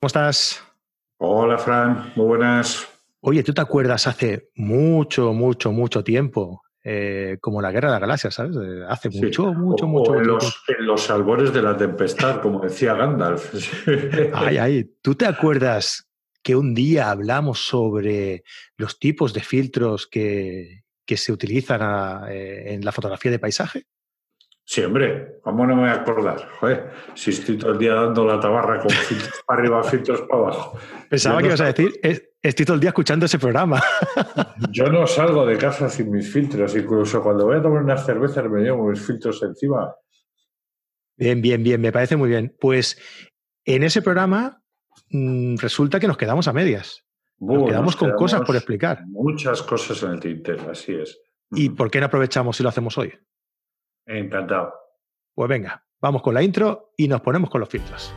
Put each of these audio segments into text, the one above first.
¿Cómo estás? Hola, Fran, muy buenas. Oye, ¿tú te acuerdas hace mucho, mucho, mucho tiempo? Eh, como la guerra de las galaxias, ¿sabes? Hace mucho, mucho, mucho, en, mucho los, en los albores de la tempestad, como decía Gandalf. Ay, ay, ¿tú te acuerdas que un día hablamos sobre los tipos de filtros que, que se utilizan a- eh, en la fotografía de paisaje? Sí, hombre, ¿cómo no me voy a acordar? Joder, si estoy todo el día dando la tabarra con filtros para arriba, filtros para abajo. Pensaba Yo que no ibas a decir, "Es- estoy todo el día escuchando ese programa. Yo no salgo de casa sin mis filtros, incluso cuando voy a tomar unas cervezas me llevo mis filtros encima. Bien, bien, bien, me parece muy bien. Pues en ese programa mm, resulta que nos quedamos a medias. Nos quedamos nos con cosas por explicar. Muchas cosas en el tintero, así es. ¿Y Ujú. por qué no aprovechamos y lo hacemos hoy? Encantado. Pues venga, vamos con la intro y nos ponemos con los filtros.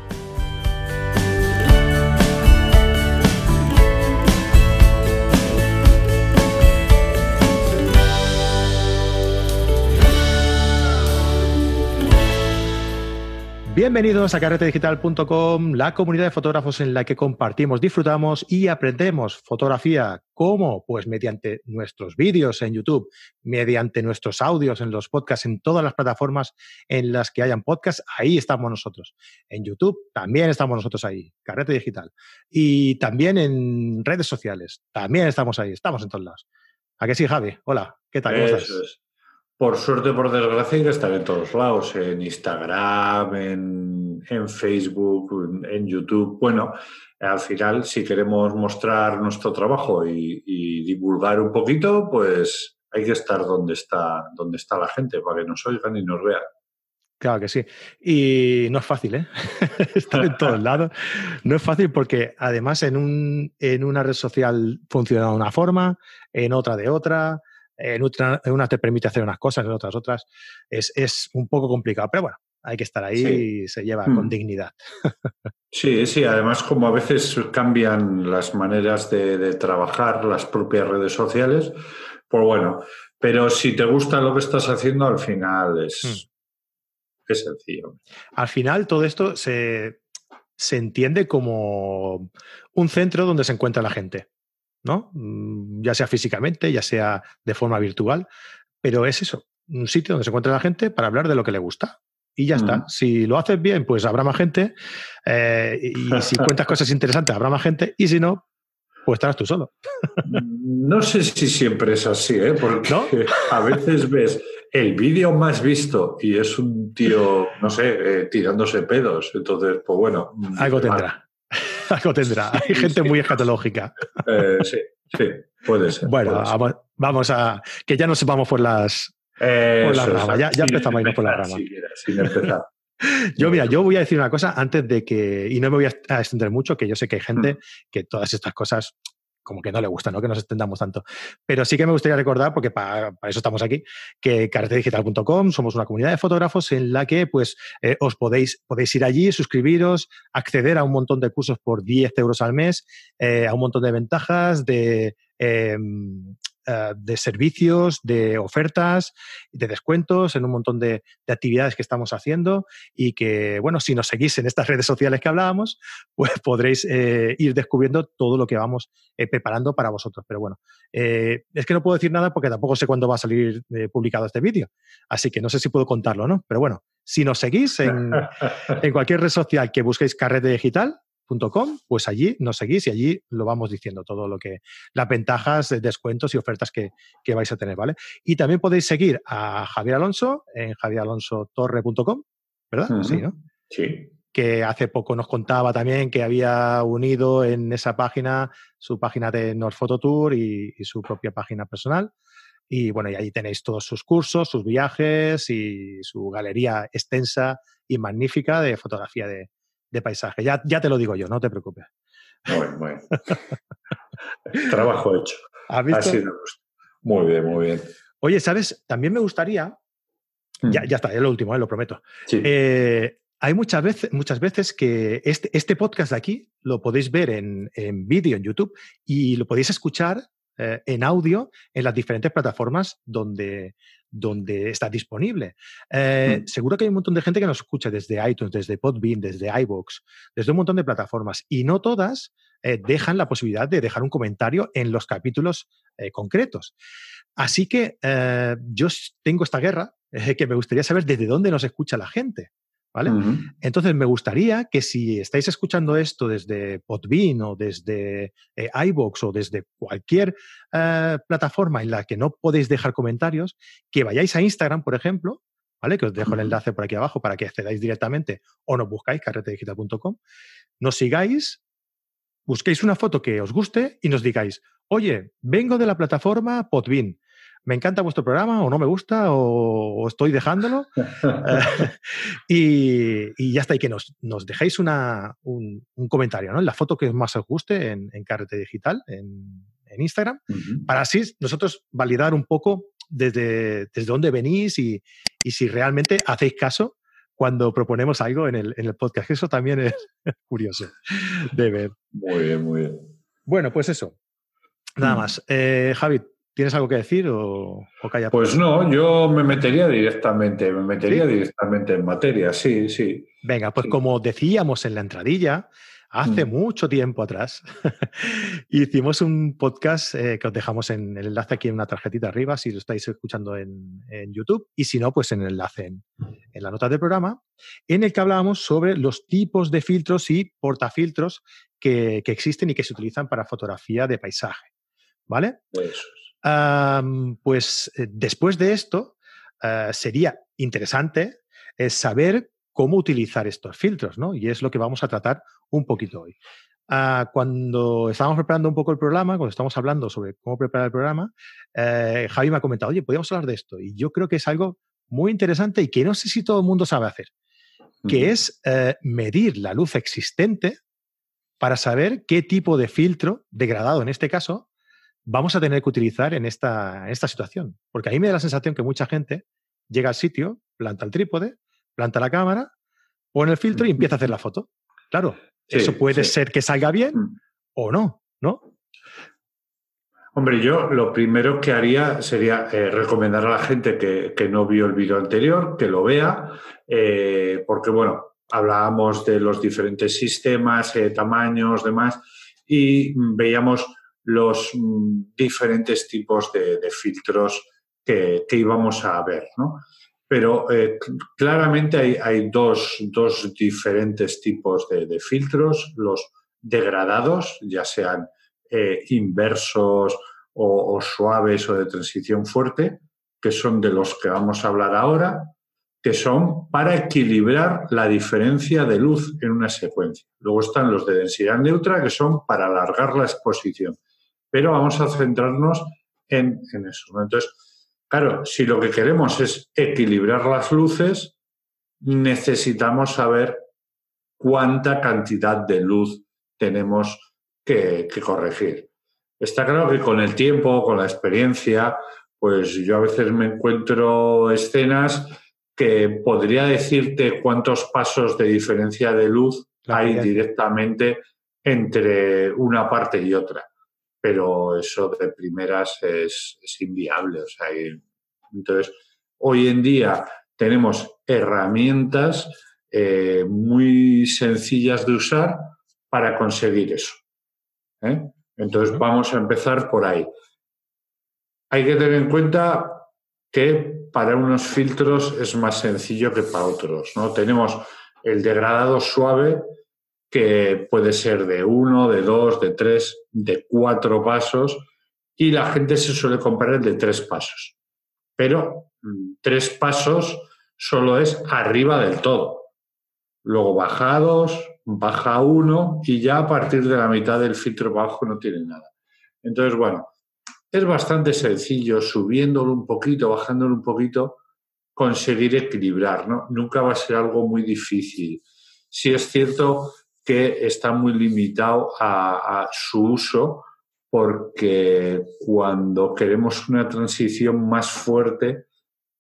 Bienvenidos a carretedigital.com, la comunidad de fotógrafos en la que compartimos, disfrutamos y aprendemos fotografía. ¿Cómo? Pues mediante nuestros vídeos en YouTube, mediante nuestros audios en los podcasts, en todas las plataformas en las que hayan podcasts, ahí estamos nosotros. En YouTube también estamos nosotros ahí, Carrete Digital. Y también en redes sociales, también estamos ahí, estamos en todos lados. ¿A qué sí, Javi? Hola, ¿qué tal? ¿Cómo estás? Es. Por suerte, por desgracia, hay que estar en todos lados, en Instagram, en, en Facebook, en, en YouTube. Bueno, al final, si queremos mostrar nuestro trabajo y, y divulgar un poquito, pues hay que estar donde está, donde está la gente para que nos oigan y nos vean. Claro que sí. Y no es fácil, ¿eh? Estar en todos lados. No es fácil porque además en, un, en una red social funciona de una forma, en otra de otra, en, una te permite hacer unas cosas, en otras otras. Es, es un poco complicado, pero bueno, hay que estar ahí Sí. y se lleva Mm. con dignidad. Sí, sí, además como a veces cambian las maneras de, de trabajar las propias redes sociales, pues bueno, pero si te gusta lo que estás haciendo, al final es, es sencillo. Al final todo esto se, se entiende como un centro donde se encuentra la gente, ¿no? Mm, Ya sea físicamente, ya sea de forma virtual, pero es eso, un sitio donde se encuentra la gente para hablar de lo que le gusta. Y ya está. Si lo haces bien, pues habrá más gente. eh, y si cuentas cosas interesantes, habrá más gente. Y si no, pues estarás tú solo. No sé si siempre es así, ¿eh? porque ¿No? a veces ves el vídeo más visto y es un tío, no sé, eh, tirándose pedos. Entonces, pues bueno. Algo vale. tendrá. Algo tendrá. Hay gente muy escatológica. Eh, sí, sí, puede ser. Bueno, puede ser. vamos, vamos a. Que ya nos sepamos por las, por la Eso es, rama, ya- empezamos a irnos por la empezar, rama. siquiera, sin empezar. Yo, mira, yo voy a decir una cosa antes de que, y no me voy a extender mucho, que yo sé que hay Mm. gente que todas estas cosas como que no le gustan, ¿no? que nos extendamos tanto. Pero sí que me gustaría recordar, porque para, eso estamos aquí, que carretedigital.com somos una comunidad de fotógrafos en la que pues eh, os podéis, podéis ir allí, suscribiros, acceder a un montón de cursos por 10 euros al mes, eh, a un montón de ventajas, de, eh, eh, de servicios, de ofertas, de descuentos, en un montón de, de actividades que estamos haciendo y que, bueno, si nos seguís en estas redes sociales que hablábamos, pues podréis eh, ir descubriendo todo lo que vamos eh, preparando para vosotros. Pero bueno, eh, es que no puedo decir nada porque tampoco sé cuándo va a salir publicado este vídeo. Así que no sé si puedo contarlo, ¿no? Pero bueno, si nos seguís en, en cualquier red social que busquéis carretedigital.com, pues allí nos seguís y allí lo vamos diciendo todo lo que, las ventajas, eh, descuentos y ofertas que, que vais a tener, ¿vale? Y también podéis seguir a Javier Alonso en javieralonsotorre.com, ¿verdad? Sí, ¿no? Sí. que hace poco nos contaba también que había unido en esa página su página de North Photo Tour y, y su propia página personal. Y bueno, y ahí tenéis todos sus cursos, sus viajes y su galería extensa y magnífica de fotografía de, de paisaje. Ya, ya te lo digo yo, no te preocupes. Bueno, bueno. Trabajo hecho. ¿Has visto? Así me gusta. Muy bien, muy bien. Oye, ¿sabes? También me gustaría, ya, ya está, es lo último, eh, lo prometo. Sí. Eh, hay muchas veces, muchas veces que este, este podcast de aquí lo podéis ver en, en vídeo en YouTube y lo podéis escuchar eh, en audio en las diferentes plataformas donde, donde está disponible. Eh, mm. Seguro que hay un montón de gente que nos escucha desde iTunes, desde Podbean, desde iVoox, desde un montón de plataformas y no todas eh, dejan la posibilidad de dejar un comentario en los capítulos concretos. Así que yo tengo esta guerra que me gustaría saber desde dónde nos escucha la gente. ¿Vale? Entonces, me gustaría que si estáis escuchando esto desde Podbean o desde eh, iBox o desde cualquier eh, plataforma en la que no podéis dejar comentarios, que vayáis a Instagram, por ejemplo, ¿vale? Que os dejo el enlace por aquí abajo para que accedáis directamente o nos buscáis carretedigital.com, nos sigáis, busquéis una foto que os guste y nos digáis, oye, vengo de la plataforma Podbean me encanta vuestro programa o no me gusta o, estoy dejándolo. y, ya está, y que nos, nos dejéis una, un, comentario, ¿no? En la foto que más os guste en, en Carrete Digital, en, Instagram, para así nosotros validar un poco desde, desde dónde venís y, y si realmente hacéis caso cuando proponemos algo en el, en el podcast. Eso también es curioso de ver. Muy bien, muy bien. Bueno, pues eso. Nada más. Eh, Javi, ¿Tienes algo que decir o, o calla? Pues no, yo me metería directamente, me metería directamente en materia, sí, sí. Venga, pues como decíamos en la entradilla, hace mm. mucho tiempo atrás, hicimos un podcast eh, que os dejamos en el enlace aquí en una tarjetita arriba, si lo estáis escuchando en, YouTube, y si no, pues en el enlace en, la nota del programa, en el que hablábamos sobre los tipos de filtros y portafiltros que, que existen y que se utilizan para fotografía de paisaje. ¿Vale? Pues pues eh, después de esto, ah, sería interesante eh, saber cómo utilizar estos filtros, ¿no? Y es lo que vamos a tratar un poquito hoy. Ah, cuando estábamos preparando un poco el programa, cuando estamos hablando sobre cómo preparar el programa, eh, Javi me ha comentado, oye, podríamos hablar de esto. Y yo creo que es algo muy interesante y que no sé si todo el mundo sabe hacer, que es medir la luz existente para saber qué tipo de filtro, degradado en este caso, vamos a tener que utilizar en esta, esta situación. Porque a mí me da la sensación que mucha gente llega al sitio, planta el trípode, planta la cámara, pone el filtro y empieza a hacer la foto. Claro, eso puede ser que salga bien mm. o no, ¿no? Hombre, yo lo primero que haría sería eh, recomendar a la gente que, no vio el vídeo anterior, que lo vea, eh, porque bueno, hablábamos de los diferentes sistemas, eh, tamaños, demás, y veíamos los mm, diferentes tipos de, filtros que, íbamos a ver. ¿no? Pero eh, claramente hay, dos, diferentes tipos de, filtros, los degradados, ya sean eh, inversos o, suaves o de transición fuerte, que son de los que vamos a hablar ahora, que son para equilibrar la diferencia de luz en una secuencia. Luego están los de densidad neutra, que son para alargar la exposición pero vamos a centrarnos en, eso. Entonces, claro, si lo que queremos es equilibrar las luces, necesitamos saber cuánta cantidad de luz tenemos que, corregir. Está claro que con el tiempo, con la experiencia, pues yo a veces me encuentro escenas que podría decirte cuántos pasos de diferencia de luz hay directamente entre una parte y otra pero eso de primeras es, inviable. O sea, entonces, hoy en día tenemos herramientas eh, muy sencillas de usar para conseguir eso. ¿eh? Entonces, vamos a empezar por ahí. Hay que tener en cuenta que para unos filtros es más sencillo que para otros. ¿no? Tenemos el degradado suave, que puede ser de uno, de dos, de tres, de cuatro pasos, y la gente se suele comprar el de tres pasos. Pero mm, tres pasos solo es arriba del todo. Luego baja dos, baja uno y ya a partir de la mitad del filtro bajo no tiene nada. Entonces, bueno, es bastante sencillo, subiéndolo un poquito, bajándolo un poquito, conseguir equilibrar, ¿no? Nunca va a ser algo muy difícil. Si es cierto que está muy limitado a, su uso porque cuando queremos una transición más fuerte,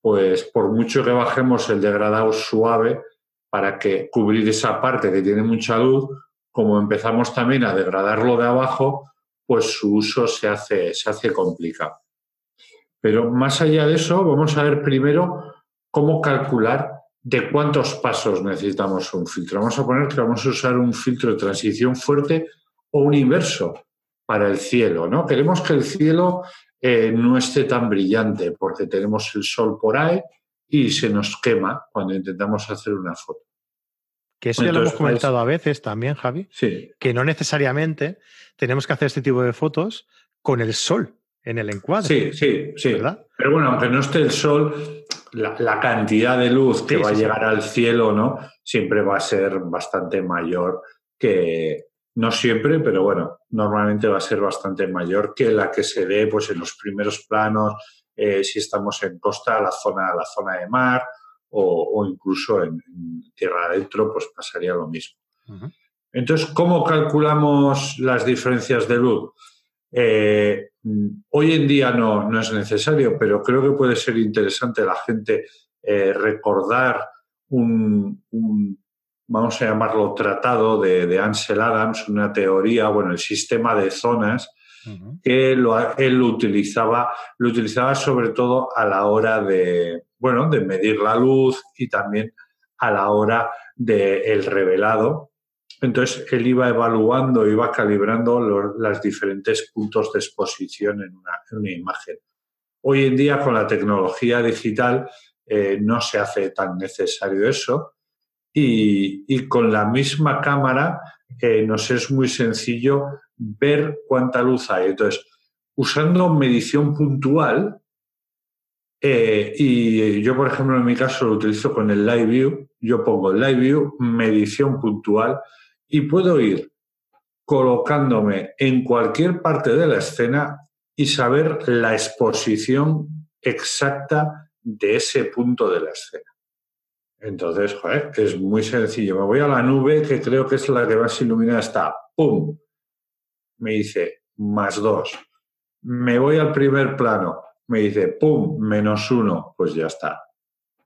pues por mucho que bajemos el degradado suave para que cubrir esa parte que tiene mucha luz, como empezamos también a degradarlo de abajo, pues su uso se hace, se hace complicado. Pero más allá de eso, vamos a ver primero cómo calcular de cuántos pasos necesitamos un filtro. Vamos a poner que vamos a usar un filtro de transición fuerte o un inverso para el cielo. ¿no? Queremos que el cielo eh, no esté tan brillante porque tenemos el sol por ahí y se nos quema cuando intentamos hacer una foto. Que eso ya lo hemos comentado a veces también, Javi. Sí. Que no necesariamente tenemos que hacer este tipo de fotos con el sol en el encuadre. Sí, sí, sí. Pero bueno, aunque no esté el sol, la, cantidad de luz que va a llegar al cielo, ¿no? Siempre va a ser bastante mayor que, no siempre, pero bueno, normalmente va a ser bastante mayor que la que se ve pues, en los primeros planos, eh, si estamos en costa, la zona, la zona de mar, o, incluso en, tierra adentro, pues pasaría lo mismo. Entonces, ¿cómo calculamos las diferencias de luz? Eh, hoy en día no, no, es necesario, pero creo que puede ser interesante la gente eh, recordar un, vamos a llamarlo tratado de, Ansel Adams, una teoría, bueno, el sistema de zonas, que él lo utilizaba, lo utilizaba sobre todo a la hora de, bueno, de medir la luz y también a la hora del revelado. Entonces, él iba evaluando, iba calibrando los diferentes puntos de exposición en una, imagen. Hoy en día, con la tecnología digital, eh, no se hace tan necesario eso y, con la misma cámara eh, nos es muy sencillo ver cuánta luz hay. Entonces, usando medición puntual, eh, y yo, por ejemplo, en mi caso lo utilizo con el Live View. Yo pongo Live View, medición puntual, y puedo ir colocándome en cualquier parte de la escena y saber la exposición exacta de ese punto de la escena. Entonces, joder, es muy sencillo. Me voy a la nube, que creo que es la que más iluminada está. ¡Pum! Me dice más dos. Me voy al primer plano me dice, ¡pum!, menos uno, pues ya está.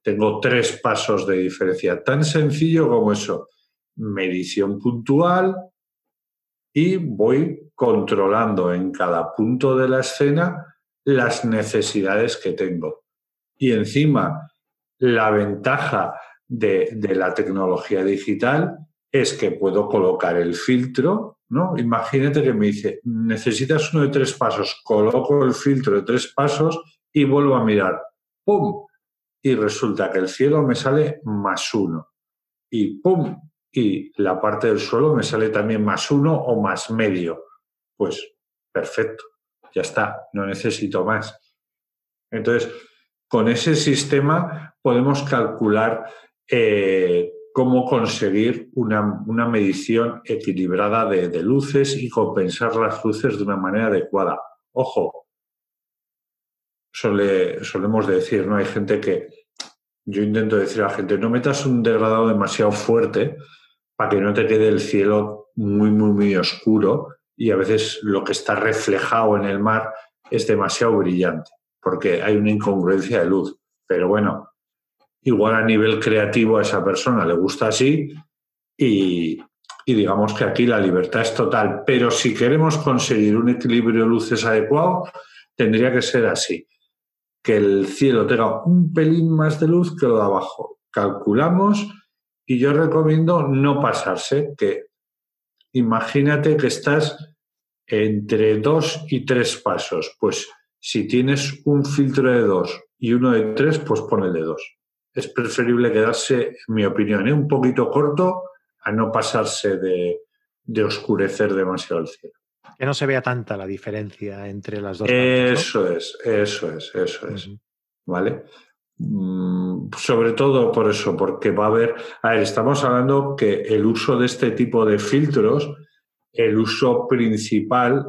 Tengo tres pasos de diferencia, tan sencillo como eso. Medición puntual y voy controlando en cada punto de la escena las necesidades que tengo. Y encima, la ventaja de, de la tecnología digital es que puedo colocar el filtro ¿no? Imagínate que me dice, necesitas uno de tres pasos, coloco el filtro de tres pasos y vuelvo a mirar. ¡Pum! Y resulta que el cielo me sale más uno. Y ¡pum! Y la parte del suelo me sale también más uno o más medio. Pues perfecto, ya está, no necesito más. Entonces, con ese sistema podemos calcular eh, cómo conseguir una, medición equilibrada de, luces y compensar las luces de una manera adecuada. Ojo, solemos decir, ¿no? Hay gente que, yo intento decir a la gente, no metas un degradado demasiado fuerte para que no te quede el cielo muy, muy, muy oscuro y a veces lo que está reflejado en el mar es demasiado brillante, porque hay una incongruencia de luz. Pero bueno, igual a nivel creativo a esa persona le gusta así y, digamos que aquí la libertad es total. Pero si queremos conseguir un equilibrio de luces adecuado, tendría que ser así, que el cielo tenga un pelín más de luz que lo de abajo. Calculamos y yo recomiendo no pasarse, que imagínate que estás entre dos y tres pasos. Pues si tienes un filtro de dos y uno de tres, pues pon el de dos es preferible quedarse, en mi opinión, ¿eh? un poquito corto a no pasarse de, oscurecer demasiado el cielo. Que no se vea tanta la diferencia entre las dos. Eso es, eso es, eso es. ¿Vale? Mm, sobre todo por eso, porque va a haber. A ver, estamos hablando que el uso de este tipo de filtros, el uso principal,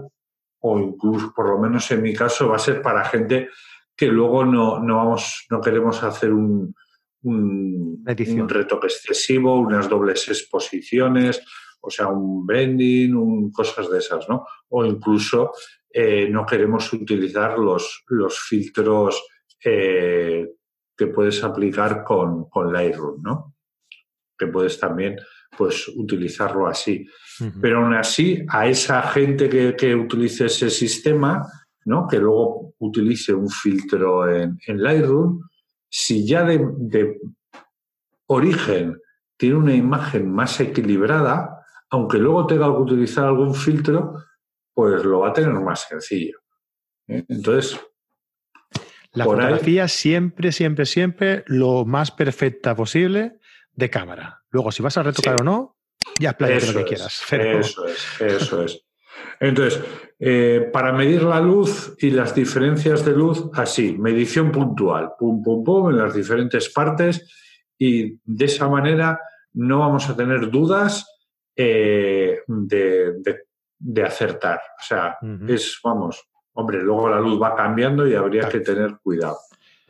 o incluso por lo menos en mi caso, va a ser para gente que luego no, no vamos, no queremos hacer un, un, retoque excesivo, unas dobles exposiciones, o sea, un branding, un, cosas de esas, ¿no? O incluso eh, no queremos utilizar los, los filtros eh, que puedes aplicar con, con Lightroom, ¿no? Que puedes también pues utilizarlo así. Pero aún así, a esa gente que, utilice ese sistema, ¿no? que luego utilice un filtro en, Lightroom, si ya de, origen tiene una imagen más equilibrada, aunque luego tenga que utilizar algún filtro, pues lo va a tener más sencillo. ¿eh? Entonces, la fotografía siempre, siempre, siempre lo más perfecta posible de cámara. Luego, si vas a retocar o no, ya playa lo que quieras. Eso es, eso es. Entonces, eh, para medir la luz y las diferencias de luz, así, medición puntual, pum, pum, pum, en las diferentes partes, y de esa manera no vamos a tener dudas eh, de, acertar. O sea, es, vamos, hombre, luego la luz va cambiando y habría que tener cuidado.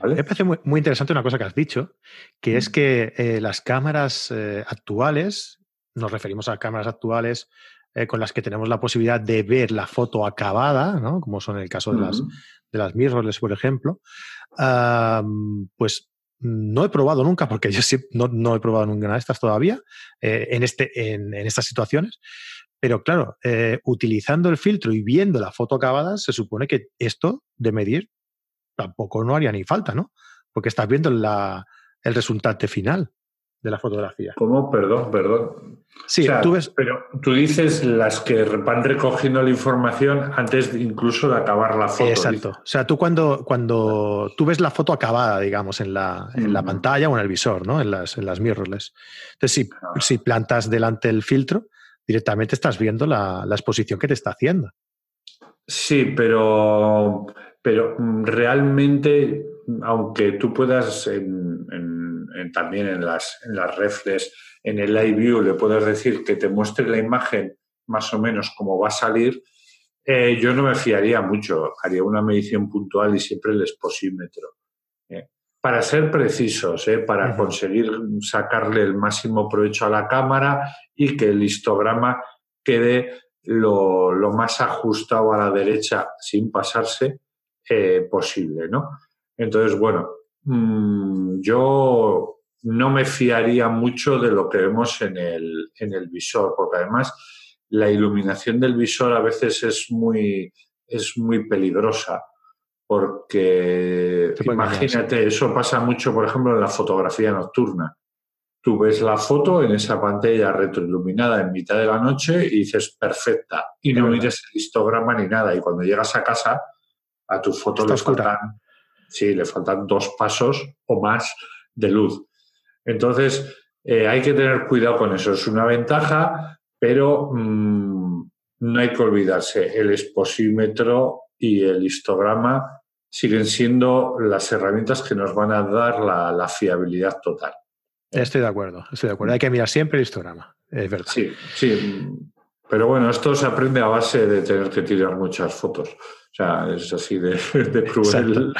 Me parece muy, interesante una cosa que has dicho, que es que eh, las cámaras actuales, nos referimos a cámaras actuales eh, con las que tenemos la posibilidad de ver la foto acabada, ¿no? como son el caso de, las, de las mirrorless, por ejemplo, pues no he probado nunca, porque yo sí, no, he probado ninguna de estas todavía eh, en, este, en, estas situaciones. Pero claro, eh, utilizando el filtro y viendo la foto acabada, se supone que esto de medir tampoco no haría ni falta, ¿no? Porque estás viendo la, el resultante final de la fotografía. ¿Cómo? Perdón, perdón. Sí, tú ves. Pero tú dices las que van recogiendo la información antes incluso de acabar la foto. Exacto. O sea, tú cuando, cuando tú ves la foto acabada, digamos, en la, en la pantalla o en el visor, ¿no? En las, en las mirrorless. Entonces, si, ah. si plantas delante el filtro, directamente estás viendo la, exposición que te está haciendo. Sí, pero, pero mm, realmente, aunque tú puedas en también en las, en las reflex, en el live view, le puedes decir que te muestre la imagen más o menos como va a salir, eh, yo no me fiaría mucho. Haría una medición puntual y siempre el exposímetro. ¿Eh? Para ser precisos, ¿eh? para conseguir sacarle el máximo provecho a la cámara y que el histograma quede lo, lo más ajustado a la derecha sin pasarse posible. ¿no? Entonces, bueno, Mm, yo no me fiaría mucho de lo que vemos en el, en el visor, porque además la iluminación del visor a veces es muy, es muy peligrosa, porque imagínate, eso pasa mucho, por ejemplo, en la fotografía nocturna. Tú ves la foto en esa pantalla retroiluminada en mitad de la noche y dices perfecta, y no mires el histograma ni nada, y cuando llegas a casa, a tu foto le faltan Sí, le faltan dos pasos o más de luz. Entonces, eh, hay que tener cuidado con eso. Es una ventaja, pero mm, no hay que olvidarse. El exposímetro y el histograma siguen siendo las herramientas que nos van a dar la, fiabilidad total. Estoy de acuerdo, estoy de acuerdo. Hay que mirar siempre el histograma, es verdad. Sí, sí. Pero bueno, esto se aprende a base de tener que tirar muchas fotos. O sea, es así de, cruel.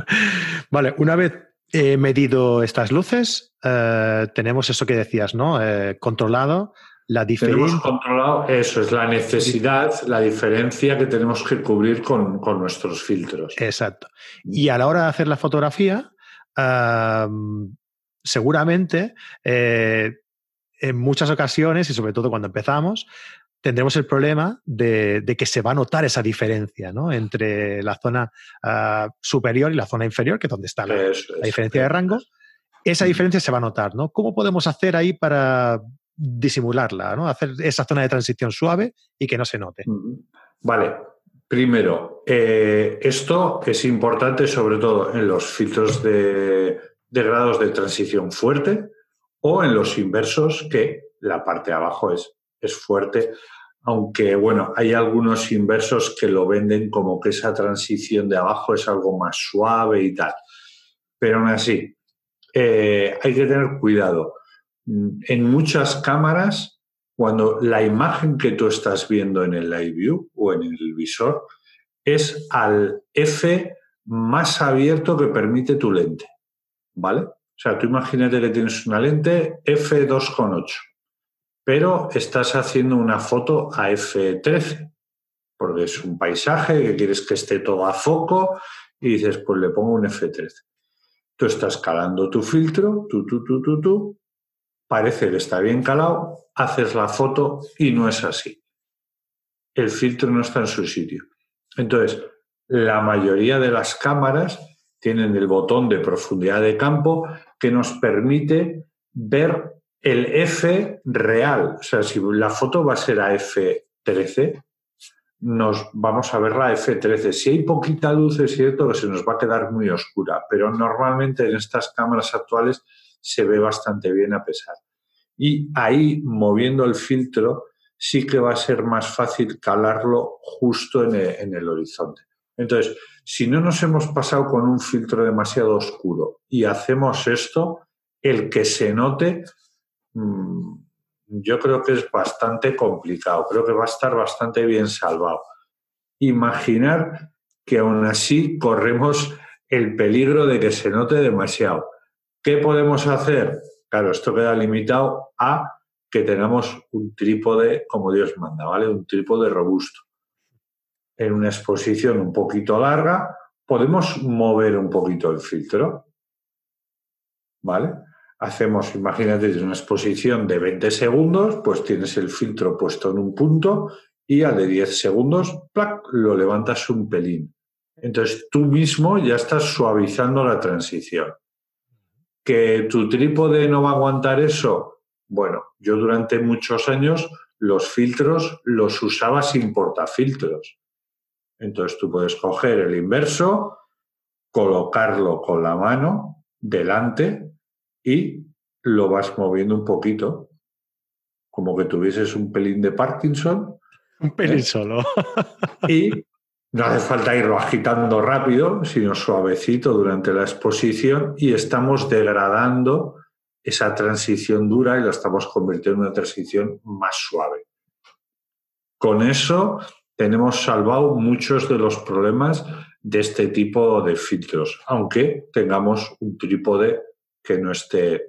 vale, una vez he medido estas luces, eh, tenemos eso que decías, ¿no? Eh, controlado la diferencia. Tenemos controlado, eso es la necesidad, la diferencia que tenemos que cubrir con, nuestros filtros. Exacto. Y a la hora de hacer la fotografía, seguramente eh, en muchas ocasiones, y sobre todo cuando empezamos, tendremos el problema de, que se va a notar esa diferencia ¿no? entre la zona ah, superior y la zona inferior, que es donde está la, diferencia de rango. Esa diferencia se va a notar, ¿no? ¿Cómo podemos hacer ahí para disimularla, ¿no? Hacer esa zona de transición suave y que no se note. Vale. Primero, eh, esto es importante sobre todo en los filtros de, de grados de transición fuerte o en los inversos que la parte de abajo es, es fuerte aunque bueno, hay algunos inversos que lo venden como que esa transición de abajo es algo más suave y tal. Pero aún así, eh, hay que tener cuidado. En muchas cámaras, cuando la imagen que tú estás viendo en el live view o en el visor es al F más abierto que permite tu lente, ¿vale? O sea, tú imagínate que tienes una lente F2.8 pero estás haciendo una foto a F13, porque es un paisaje que quieres que esté todo a foco y dices, pues le pongo un F13. Tú estás calando tu filtro, tú, tú, tú, tú, tú, parece que está bien calado, haces la foto y no es así. El filtro no está en su sitio. Entonces, la mayoría de las cámaras tienen el botón de profundidad de campo que nos permite ver el F real. O sea, si la foto va a ser a F13, nos vamos a ver la F13. Si hay poquita luz, es cierto que se nos va a quedar muy oscura, pero normalmente en estas cámaras actuales se ve bastante bien a pesar. Y ahí, moviendo el filtro, sí que va a ser más fácil calarlo justo en el, horizonte. Entonces, si no nos hemos pasado con un filtro demasiado oscuro y hacemos esto, el que se note, mm, yo creo que es bastante complicado, creo que va a estar bastante bien salvado. Imaginar que aún así corremos el peligro de que se note demasiado. ¿Qué podemos hacer? Claro, esto queda limitado a que tengamos un trípode como Dios manda, ¿vale? Un trípode robusto. En una exposición un poquito larga, podemos mover un poquito el filtro, ¿vale? Hacemos, imagínate, una exposición de 20 segundos, pues tienes el filtro puesto en un punto y al de 10 segundos, ¡plac!, lo levantas un pelín. Entonces tú mismo ya estás suavizando la transición. ¿Que tu trípode no va a aguantar eso? Bueno, yo durante muchos años los filtros los usaba sin portafiltros. Entonces tú puedes coger el inverso, colocarlo con la mano delante y lo vas moviendo un poquito, como que tuvieses un pelín de Parkinson. Un pelín ¿eh? solo. y no hace falta irlo agitando rápido, sino suavecito durante la exposición y estamos degradando esa transición dura y la estamos convirtiendo en una transición más suave. Con eso tenemos salvado muchos de los problemas de este tipo de filtros, aunque tengamos un trípode que no esté,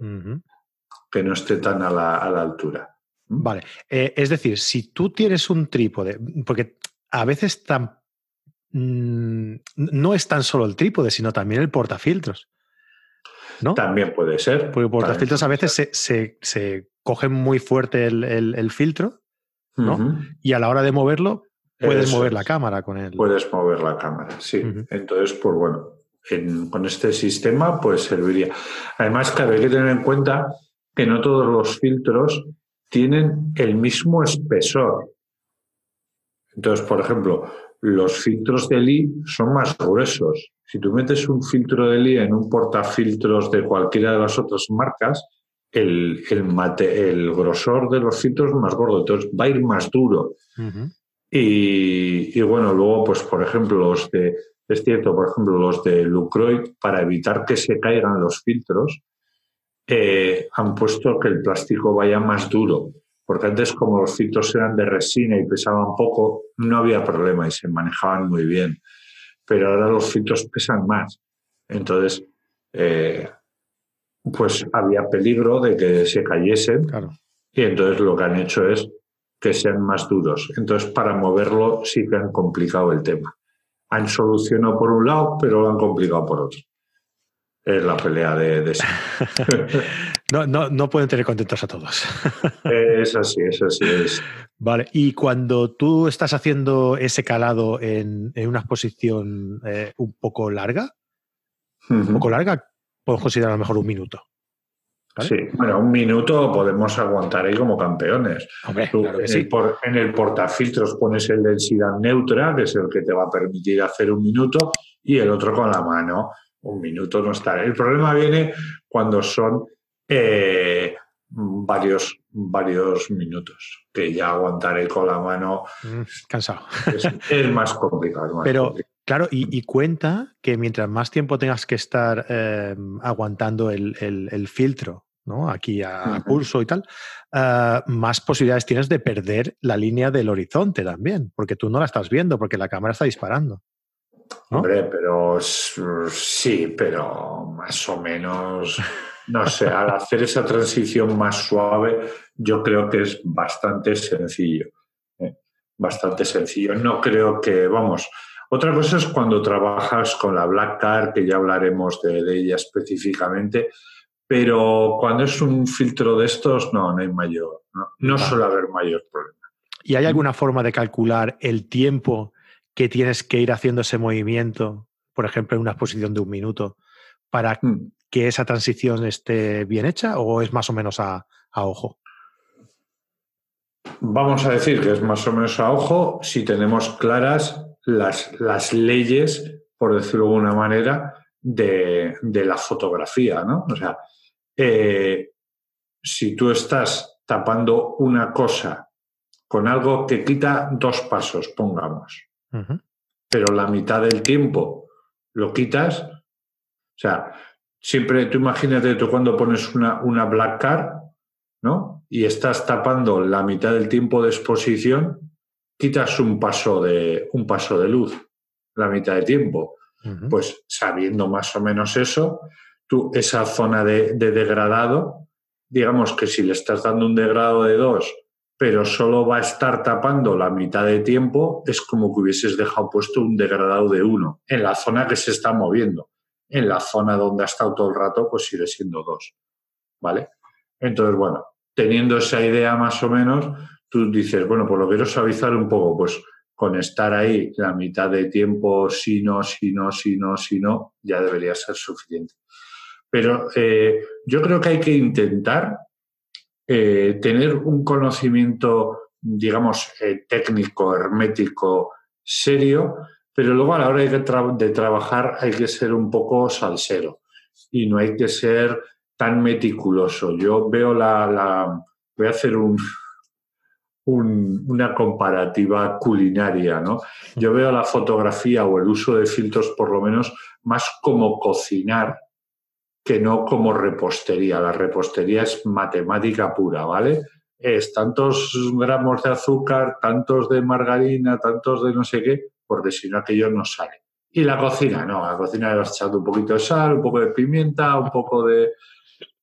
que no esté tan a la, altura. Vale, eh, es decir, si tú tienes un trípode, porque a veces tan, mm, no es tan solo el trípode, sino también el portafiltros. ¿no? También puede ser. Porque portafiltros a veces se, se, cogen muy fuerte el, filtro, ¿no? Y a la hora de moverlo, puedes mover la cámara con él. Puedes mover la cámara, sí. Entonces, pues bueno, con este sistema pues serviría. Además, claro, hay que tener en cuenta que no todos los filtros tienen el mismo espesor. Entonces, por ejemplo, los filtros de Lee son más gruesos. Si tú metes un filtro de Lee en un portafiltros de cualquiera de las otras marcas, el, el, grosor de los filtros es más gordo, entonces va a ir más duro. y, y, bueno, luego, pues por ejemplo, los de es cierto, por ejemplo, los de Lucroid, para evitar que se caigan los filtros, eh, han puesto que el plástico vaya más duro. Porque antes, como los filtros eran de resina y pesaban poco, no había problema y se manejaban muy bien. Pero ahora los filtros pesan más. Entonces, eh, pues había peligro de que se cayesen. Y entonces lo que han hecho es que sean más duros. Entonces, para moverlo sí que han complicado el tema han solucionado por un lado, pero lo han complicado por otro. Es la pelea de, de no, no, no, pueden tener contentos a todos. es así, es así. Es. Vale, y cuando tú estás haciendo ese calado en, una exposición eh, un poco larga, un poco larga, podemos considerar a lo mejor un minuto. Sí, bueno, un minuto podemos aguantar ahí como campeones. en, el portafiltros pones el densidad neutra, que es el que te va a permitir hacer un minuto, y el otro con la mano. Un minuto no está. El problema viene cuando son eh, varios, varios minutos, que ya aguantaré con la mano. Mm, cansado. Es, más complicado. Pero. Claro, y, cuenta que mientras más tiempo tengas que estar eh, aguantando el, filtro aquí a, pulso y tal, ah, más posibilidades tienes de perder la línea del horizonte también, porque tú no la estás viendo, porque la cámara está disparando. Hombre, pero sí, pero más o menos, no sé, al hacer esa transición más suave, yo creo que es bastante sencillo. ¿eh? Bastante sencillo. No creo que, vamos, otra cosa es cuando trabajas con la Black Card, que ya hablaremos de ella específicamente, Pero cuando es un filtro de estos, no, no hay mayor, no, suele haber mayor problema. ¿Y hay alguna forma de calcular el tiempo que tienes que ir haciendo ese movimiento, por ejemplo, en una exposición de un minuto, para hmm. Que esa transición esté bien hecha o es más o menos a, ojo? Vamos a decir que es más o menos a ojo si tenemos claras las, las leyes, por decirlo de alguna manera, de, de la fotografía, ¿no? O sea, eh, si tú estás tapando una cosa con algo que quita dos pasos, pongamos, pero la mitad del tiempo lo quitas, o sea, siempre tú imagínate tú cuando pones una, una black car, ¿no? Y estás tapando la mitad del tiempo de exposición, quitas un paso de, un paso de luz, la mitad de tiempo. Pues sabiendo más o menos eso, tú esa zona de, degradado, digamos que si le estás dando un degrado de 2, pero solo va a estar tapando la mitad de tiempo, es como que hubieses dejado puesto un degradado de 1 en la zona que se está moviendo. En la zona donde ha estado todo el rato, pues sigue siendo 2. ¿Vale? Entonces, bueno, teniendo esa idea más o menos, tú dices, bueno, pues lo quiero suavizar un poco, pues con estar ahí la mitad de tiempo, si no, si no, si no, si no, ya debería ser suficiente. Pero eh, yo creo que hay que intentar eh, tener un conocimiento, digamos, eh, técnico, hermético, serio, pero luego a la hora de, trabajar hay que ser un poco salsero y no hay que ser tan meticuloso. Yo veo la, voy a hacer un, una comparativa culinaria, ¿no? Yo veo la fotografía o el uso de filtros, por lo menos, más como cocinar que no como repostería. La repostería es matemática pura, ¿vale? Es tantos gramos de azúcar, tantos de margarina, tantos de no sé qué, porque si no aquello no sale. Y la cocina, no, la cocina le vas echando un poquito de sal, un poco de pimienta, un poco de...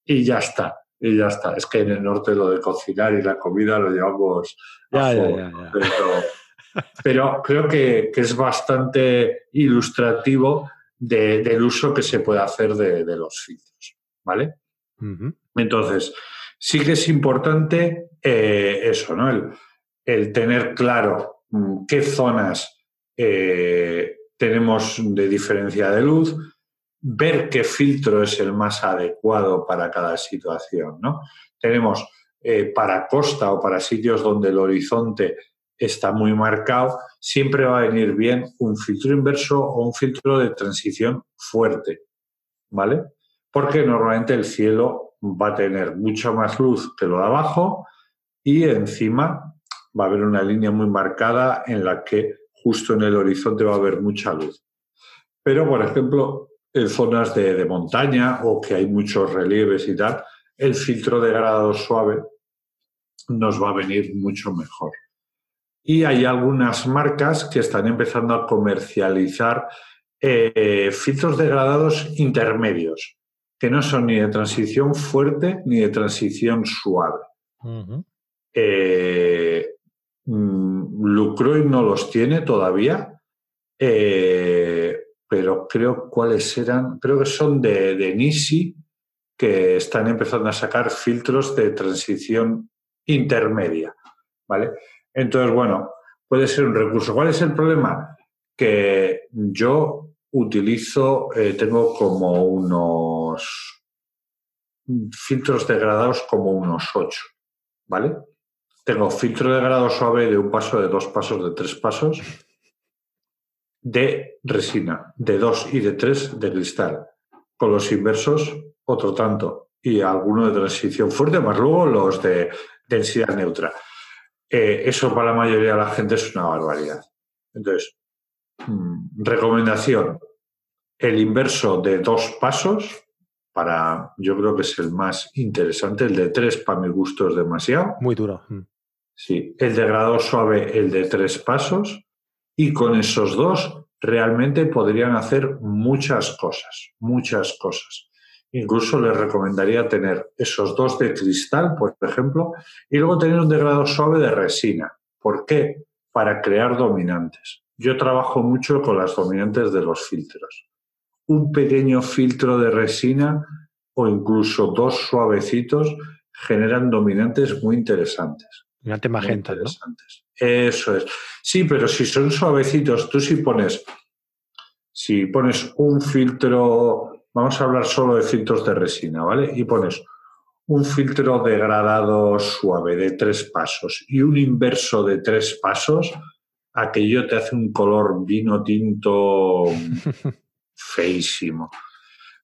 y ya está, y ya está. Es que en el norte lo de cocinar y la comida lo llevamos a pero, creo que, que es bastante ilustrativo del uso que se puede hacer de, los filtros. ¿Vale? Entonces, sí que es importante eh, eso, ¿no? El, tener claro mm, qué zonas eh, tenemos de diferencia de luz, ver qué filtro es el más adecuado para cada situación, ¿no? Tenemos eh, para costa o para sitios donde el horizonte está muy marcado, siempre va a venir bien un filtro inverso o un filtro de transición fuerte, ¿vale? Porque normalmente el cielo va a tener mucha más luz que lo de abajo y encima va a haber una línea muy marcada en la que justo en el horizonte va a haber mucha luz. Pero, por ejemplo, en zonas de, de montaña o que hay muchos relieves y tal, el filtro de grado suave nos va a venir mucho mejor. Y hay algunas marcas que están empezando a comercializar eh, filtros degradados intermedios, que no son ni de transición fuerte ni de transición suave. Eh, Lucroy no los tiene todavía, eh, pero creo cuáles eran, creo que son de, de Nisi, que están empezando a sacar filtros de transición intermedia. ¿Vale? Entonces, bueno, puede ser un recurso. ¿Cuál es el problema? Que yo utilizo, eh, tengo como unos filtros degradados como unos ocho, ¿vale? Tengo filtro de grado suave de un paso, de dos pasos, de tres pasos, de resina, de dos y de tres de cristal. Con los inversos, otro tanto. Y alguno de transición fuerte, más luego los de densidad neutra. Eh, eso para la mayoría de la gente es una barbaridad. Entonces, mm, recomendación, el inverso de dos pasos, para, yo creo que es el más interesante, el de tres para mi gusto es demasiado. Muy duro. Sí, el de grado suave, el de tres pasos, y con esos dos realmente podrían hacer muchas cosas, muchas cosas. Incluso les recomendaría tener esos dos de cristal, por ejemplo, y luego tener un degrado suave de resina. ¿Por qué? Para crear dominantes. Yo trabajo mucho con las dominantes de los filtros. Un pequeño filtro de resina o incluso dos suavecitos generan dominantes muy interesantes. Dominante magenta, Eso es. Sí, pero si son suavecitos, tú si pones, si pones un filtro, vamos a hablar solo de filtros de resina, ¿vale? Y pones un filtro degradado suave de tres pasos y un inverso de tres pasos, aquello te hace un color vino tinto feísimo.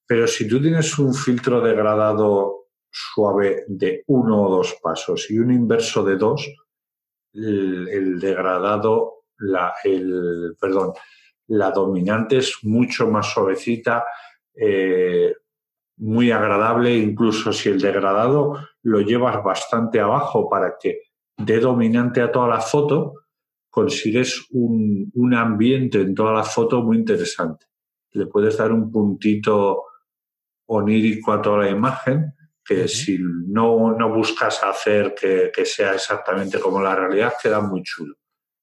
Pero si tú tienes un filtro degradado suave de uno o dos pasos y un inverso de dos, el, degradado, la, el, perdón, la dominante es mucho más suavecita, eh, muy agradable, incluso si el degradado lo llevas bastante abajo para que dé dominante a toda la foto, consigues un, un ambiente en toda la foto muy interesante. Le puedes dar un puntito onírico a toda la imagen, que si no, no buscas hacer que, que, sea exactamente como la realidad, queda muy chulo.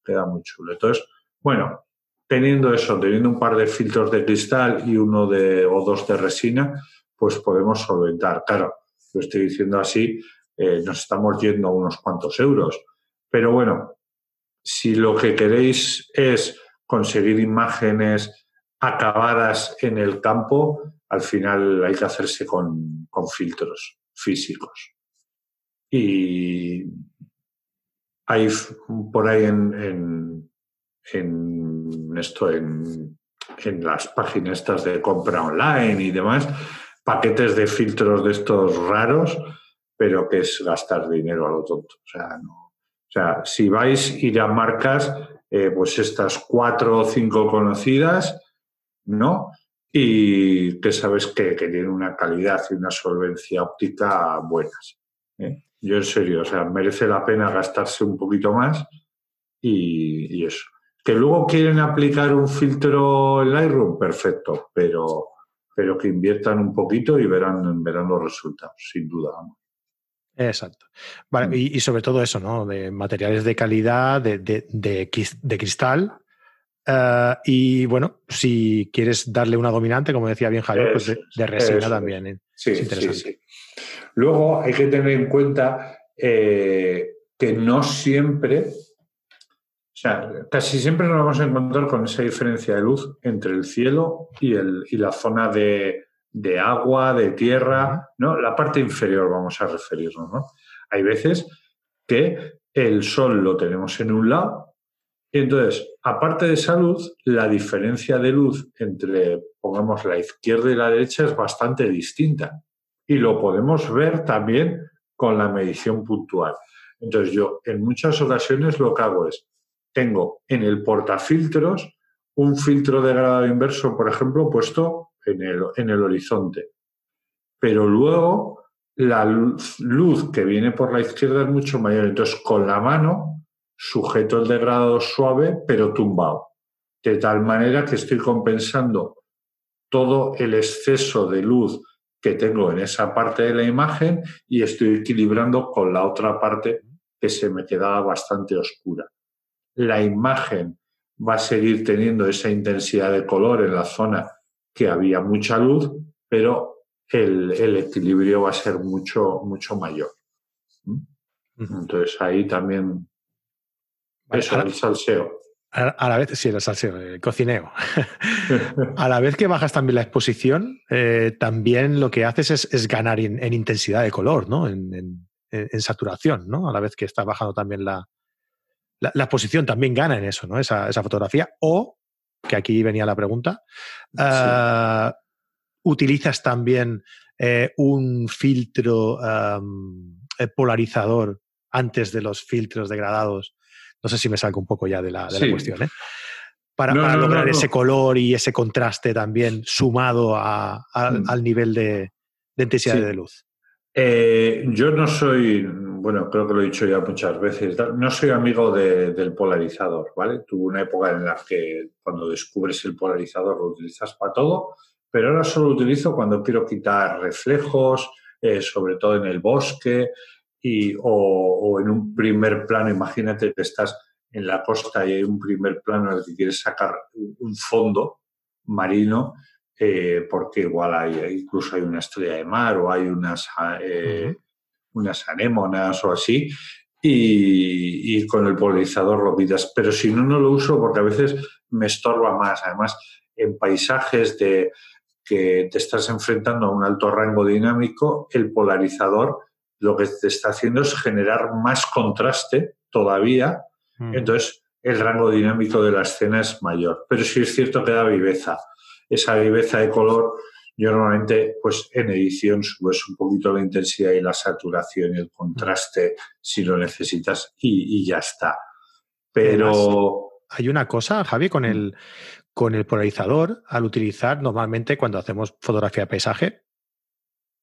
Queda muy chulo. Entonces, bueno, teniendo eso, teniendo un par de filtros de cristal y uno de, o dos de resina, pues podemos solventar. Claro, lo estoy diciendo así, eh, nos estamos yendo a unos cuantos euros. Pero bueno, si lo que queréis es conseguir imágenes acabadas en el campo, al final hay que hacerse con, filtros físicos. Y hay por ahí en, en, esto, en, en las páginas estas de compra online y demás, paquetes de filtros de estos raros, pero que es gastar dinero a lo tonto. O sea, no. o sea si vais a ir a marcas, eh, pues estas cuatro o cinco conocidas, ¿no? Y que sabes que, tienen una calidad y una solvencia óptica buenas. ¿eh? Yo en serio, o sea, merece la pena gastarse un poquito más y, y eso. Que luego quieren aplicar un filtro en Lightroom, perfecto, pero pero que inviertan un poquito y verán, verán los resultados, sin duda. Exacto. Vale, mm. y, sobre todo eso, ¿no? De materiales de calidad, de, de, cristal. Eh, y bueno, si quieres darle una dominante, como decía bien Javier, pues de, resina también. ¿eh? Sí, sí, sí. Luego hay que tener en cuenta eh, que no siempre o sea, casi siempre nos vamos a encontrar con esa diferencia de luz entre el cielo y, el, y la zona de, agua, de tierra, ¿no? La parte inferior vamos a referirnos, ¿no? Hay veces que el sol lo tenemos en un lado entonces, aparte de esa luz, la diferencia de luz entre, pongamos, la izquierda y la derecha es bastante distinta. Y lo podemos ver también con la medición puntual. Entonces, yo en muchas ocasiones lo que hago es tengo en el portafiltros un filtro de grado inverso, por ejemplo, puesto en el, en el horizonte. Pero luego la luz, que viene por la izquierda es mucho mayor. Entonces, con la mano sujeto el degradado suave, pero tumbado. De tal manera que estoy compensando todo el exceso de luz que tengo en esa parte de la imagen y estoy equilibrando con la otra parte que se me quedaba bastante oscura la imagen va a seguir teniendo esa intensidad de color en la zona que había mucha luz, pero el, equilibrio va a ser mucho, mucho mayor. ¿Mm? Entonces ahí también eso, el salseo. A, la vez, sí, el salseo, el cocineo. a la vez que bajas también la exposición, eh, también lo que haces es, ganar en, intensidad de color, ¿no? En, en, saturación, ¿no? A la vez que estás bajando también la, la, exposición también gana en eso, ¿no? Esa, fotografía. O, que aquí venía la pregunta, ah, utilizas también eh, un filtro eh, polarizador antes de los filtros degradados. No sé si me salgo un poco ya de la, cuestión, ¿eh? Para, lograr ese color y ese contraste también sumado mm. al nivel de, intensidad de luz. yo no soy, bueno, creo que lo he dicho ya muchas veces, no soy amigo del polarizador, ¿vale? Tuve una época en la que cuando descubres el polarizador lo utilizas para todo, pero ahora solo lo utilizo cuando quiero quitar reflejos, eh, sobre todo en el bosque y, o, en un primer plano. Imagínate que estás en la costa y hay un primer plano en el que quieres sacar un fondo marino. eh, porque igual hay, incluso hay una estrella de mar o hay unas, eh, unas anémonas o así, y, con el polarizador lo pidas. Pero si no, no lo uso porque a veces me estorba más. Además, en paisajes de que te estás enfrentando a un alto rango dinámico, el polarizador lo que te está haciendo es generar más contraste todavía. Entonces, el rango dinámico de la escena es mayor. Pero sí es cierto que da viveza. Esa viveza de color, yo normalmente, pues en edición subes un poquito la intensidad y la saturación y el contraste si lo necesitas y, ya está. Pero. hay una cosa, Javi, con el, con el polarizador, al utilizar normalmente cuando hacemos fotografía de paisaje,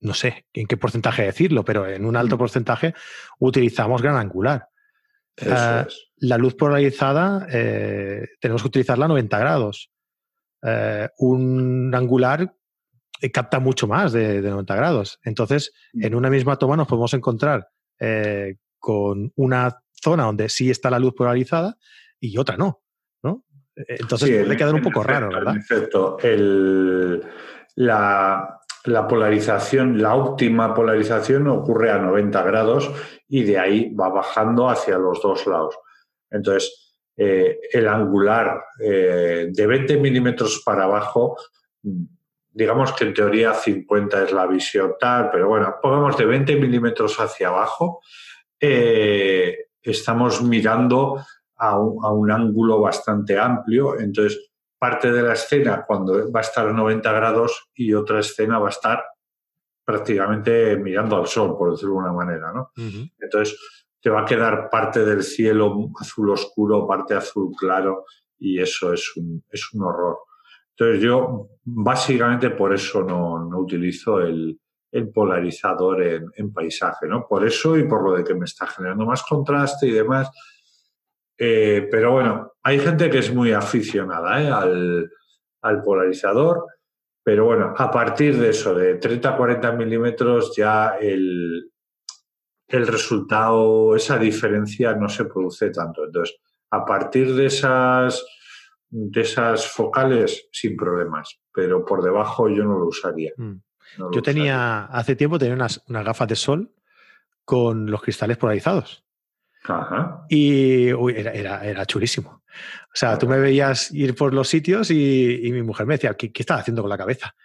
no sé en qué porcentaje decirlo, pero en un alto porcentaje utilizamos gran angular. Ah, la luz polarizada eh, tenemos que utilizarla a 90 grados. Eh, un angular eh, capta mucho más de, 90 grados. Entonces, mm. en una misma toma nos podemos encontrar con una zona donde sí está la luz polarizada y otra no. ¿no? Entonces puede quedar un poco raro, ¿verdad? En el, la, la polarización, la óptima polarización ocurre a 90 grados y de ahí va bajando hacia los dos lados. Entonces, eh, el angular eh, de 20 milímetros para abajo, digamos que en teoría 50 es la visión tal, pero bueno, pongamos de 20 milímetros hacia abajo, eh, estamos mirando a un, a un, ángulo bastante amplio, entonces parte de la escena cuando va a estar a 90 grados y otra escena va a estar prácticamente mirando al sol, por decirlo de alguna manera, ¿no? Entonces, te va a quedar parte del cielo azul oscuro, parte azul claro, y eso es un, es un horror. Entonces, yo básicamente por eso no, no utilizo el, el polarizador en, en, paisaje, ¿no? Por eso y por lo de que me está generando más contraste y demás. Eh, pero bueno, hay gente que es muy aficionada ¿eh? al, polarizador, pero bueno, a partir de eso, de 30-40 milímetros, ya el, el resultado, esa diferencia no se produce tanto. Entonces, a partir de esas, de esas focales, sin problemas, pero por debajo yo no lo usaría. Mm. yo tenía, hace tiempo tenía unas, unas gafas de sol con los cristales polarizados. Y era, era, chulísimo. O sea, tú me veías ir por los sitios y, mi mujer me decía, ¿qué, qué estás haciendo con la cabeza?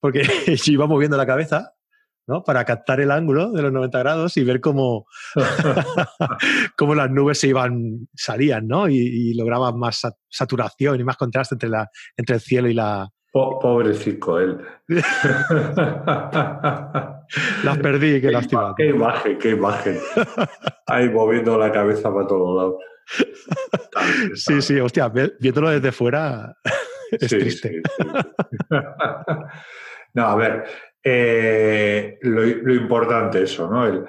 Porque yo iba moviendo la cabeza ¿no? para captar el ángulo de los 90 grados y ver cómo, cómo las nubes se iban, salían, ¿no? Y, y lograban más saturación y más contraste entre, la, entre el cielo y la, pobrecito él. Las perdí, qué lástima. Qué imagen, qué imagen. Ahí moviendo la cabeza para todos lados. Sí, sí, hostia, viéndolo desde fuera es triste. no, a ver, eh, lo, importante eso, ¿no?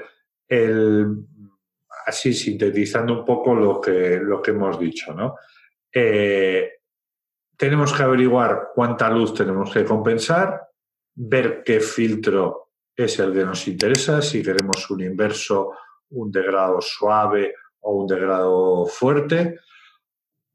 El, así sintetizando un poco lo que, lo que hemos dicho, ¿no? Eh, tenemos que averiguar cuánta luz tenemos que compensar, ver qué filtro es el que nos interesa, si queremos un inverso, un degrado suave o un degrado fuerte,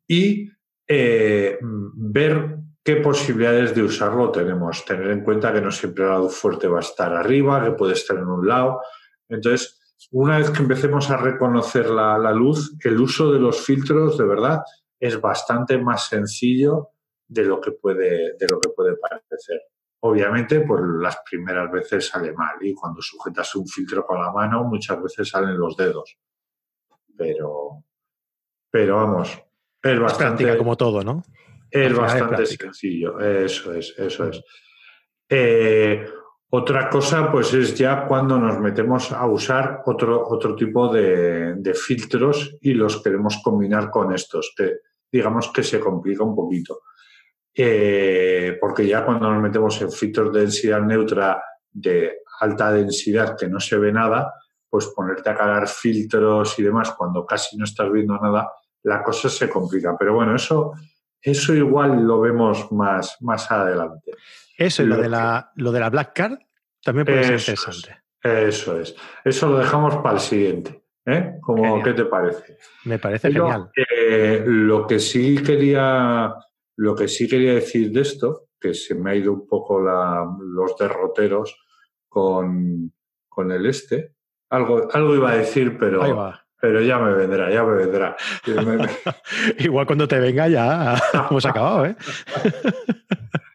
y eh, ver qué posibilidades de usarlo tenemos. Tener en cuenta que no siempre el lado fuerte va a estar arriba, que puede estar en un lado. Entonces, una vez que empecemos a reconocer la, la luz, el uso de los filtros, de verdad, es bastante más sencillo de lo que puede, de lo que puede parecer. Obviamente, pues las primeras veces sale mal y cuando sujetas un filtro con la mano muchas veces salen los dedos. Pero, pero vamos, es bastante... como todo, ¿no? Es bastante sencillo, eso es, eso es. Eh, otra cosa, pues es ya cuando nos metemos a usar otro, otro tipo de, de, filtros y los queremos combinar con estos, que digamos que se complica un poquito. Eh, porque ya cuando nos metemos en filtros de densidad neutra de alta densidad que no se ve nada, pues ponerte a cargar filtros y demás cuando casi no estás viendo nada, la cosa se complica. Pero bueno, eso, eso igual lo vemos más, más adelante. Eso y lo, de la, lo de la Black Card también puede ser interesante. eso es. Eso lo dejamos para el siguiente. ¿eh? Como, ¿Qué te parece? Me parece genial. lo que sí quería lo que sí quería decir de esto, que se me ha ido un poco los derroteros con, con el este. Algo, algo iba a decir, pero, pero ya me vendrá, ya me vendrá. Igual cuando te venga ya hemos acabado, ¿eh?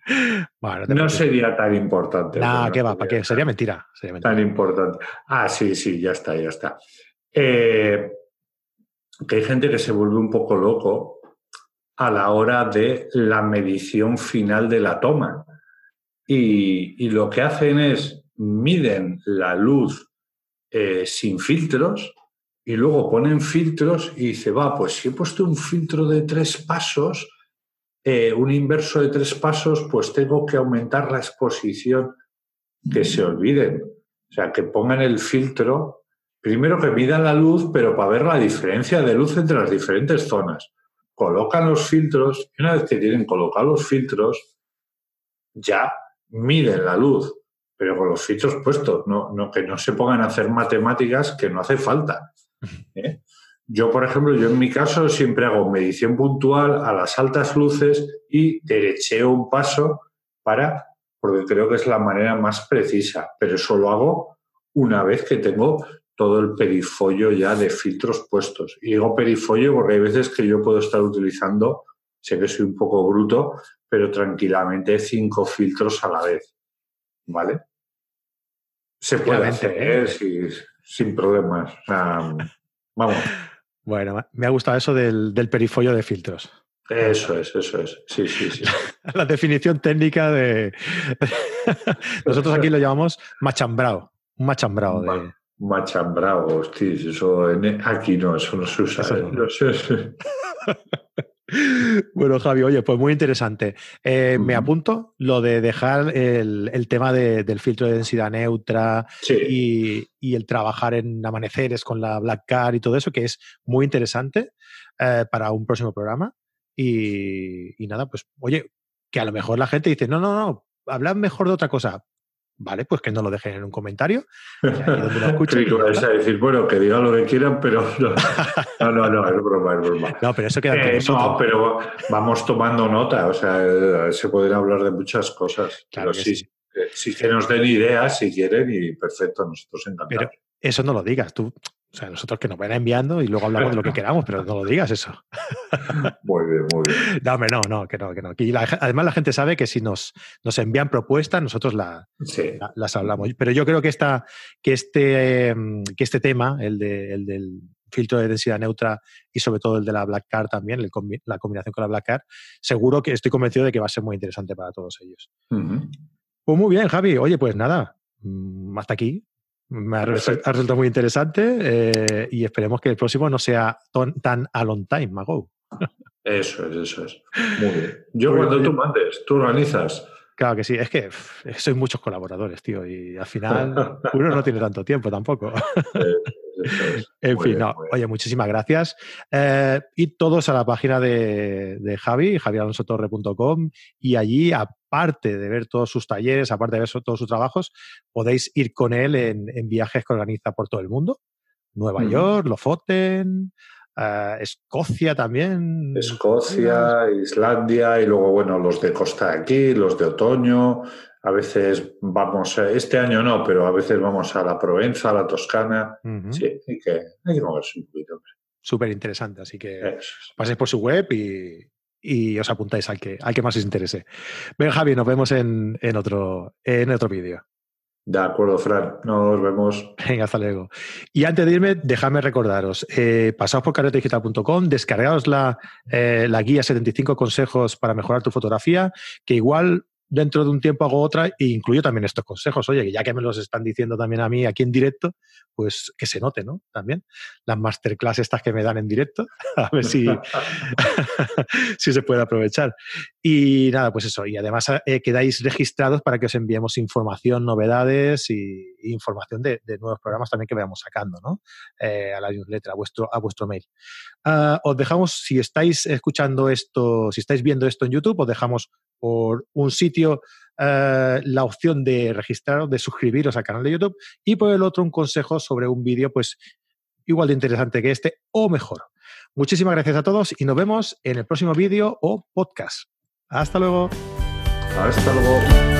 no, sería tan importante. Nada, ¿qué va? ¿Para qué? Sería mentira, Tan importante. Ah, sí, sí, ya está, ya está. Eh, que hay gente que se vuelve un poco loco a la hora de la medición final de la toma. Y, lo que hacen es miden la luz eh, sin filtros y luego ponen filtros y dice, va, pues si he puesto un filtro de tres pasos, eh, un inverso de tres pasos, pues tengo que aumentar la exposición. Que se olviden. O sea, que pongan el filtro, primero que midan la luz, pero para ver la diferencia de luz entre las diferentes zonas. Colocan los filtros y una vez que tienen colocados los filtros, ya miden la luz pero con los filtros puestos, no, no, que no se pongan a hacer matemáticas que no hace falta. ¿eh? Yo, por ejemplo, yo en mi caso siempre hago medición puntual a las altas luces y derecheo un paso para, porque creo que es la manera más precisa, pero eso lo hago una vez que tengo todo el perifollo ya de filtros puestos. Y digo perifollo porque hay veces que yo puedo estar utilizando, sé que soy un poco bruto, pero tranquilamente cinco filtros a la vez. ¿Vale? Se puede hacer ¿eh? sin, problemas. vamos. Bueno, me ha gustado eso del, perifollo de filtros. Eso es, eso es. Sí, sí, sí. La definición técnica de. Nosotros aquí lo llamamos machambrao. Un machambrao. De... Machambrao, hostia, eso aquí no, eso no se usa. ¿eh? Bueno, Javi, oye, pues muy interesante. Eh, me apunto lo de dejar el, tema del filtro de densidad neutra y, el trabajar en amaneceres con la Black Car y todo eso, que es muy interesante eh, para un próximo programa. Y, y, nada, pues, oye, que a lo mejor la gente dice, no, no, no, hablad mejor de otra cosa. Vale, pues que no lo dejen en un comentario. Donde lo a decir, bueno, que digan lo que quieran, pero no, no, no, es broma, es broma. No, pero eso queda eh, No, pero vamos tomando nota, o sea, eh, se pueden hablar de muchas cosas. Claro sí, sí. sí, que nos den ideas si quieren y perfecto, nosotros encantados. Pero eso no lo digas, tú o sea, nosotros que nos vayan enviando y luego hablamos de lo que queramos, pero no lo digas eso. Muy bien, muy bien. No, no, no, que no, que no. además la gente sabe que si nos, nos envían propuestas, nosotros la, las hablamos. Pero yo creo que, esta, que, este, em, que este tema, el, de, el del filtro de densidad neutra y sobre todo el de la Black Card también, la combinación con la Black Card, seguro que estoy convencido de que va a ser muy interesante para todos ellos. Pues muy bien, Javi. Oye, pues nada, mm, hasta aquí me ha, resultado muy interesante eh, y esperemos que el próximo no sea tan a long time ago. Eso es, eso es. Muy bien. Yo cuando tú mandes, tú organizas. Claro que sí, es que soy muchos colaboradores, tío, y al final uno no tiene tanto tiempo tampoco. en fin, oye, muchísimas gracias. Eh, y todos a la página de, de Javi, javialonsotorre.com, y allí, aparte de ver todos sus talleres, aparte de ver todos sus trabajos, podéis ir con él en, viajes que organiza por todo el mundo. Nueva York, Lofoten, uh, Escocia también. Escocia, Islandia y luego, bueno, los de costa de aquí, los de otoño. A veces vamos, este año no, pero a veces vamos a la Provenza, a la Toscana. Sí, hay que, hay que moverse un poquito. Súper interesante, así que paséis por su web y, y os apuntáis al que, al que más os interese. Ven, Javi, nos vemos en, en otro, en otro vídeo. De acuerdo, Fran. Nos vemos. Venga, hasta luego. Y antes de irme, dejadme recordaros, eh, pasaos por carretedigital.com, descargaos la, eh, la guía 75 consejos para mejorar tu fotografía, que igual dentro de un tiempo hago otra e incluyo también estos consejos. Oye, que ya que me los están diciendo también a mí aquí en directo, pues que se note, ¿no? También las masterclass estas que me dan en directo, a ver si, si se puede aprovechar. Y nada, pues eso. Y además eh, quedáis registrados para que os enviemos información, novedades y, información de, nuevos programas también que vayamos sacando, ¿no? Eh, a la newsletter, a vuestro, a vuestro mail. Ah, os dejamos, si estáis escuchando esto, si estáis viendo esto en YouTube, os dejamos por un sitio eh, la opción de registraros, de suscribiros al canal de YouTube y por el otro un consejo sobre un vídeo pues igual de interesante que este o mejor. Muchísimas gracias a todos y nos vemos en el próximo vídeo o podcast. Hasta luego. Hasta luego.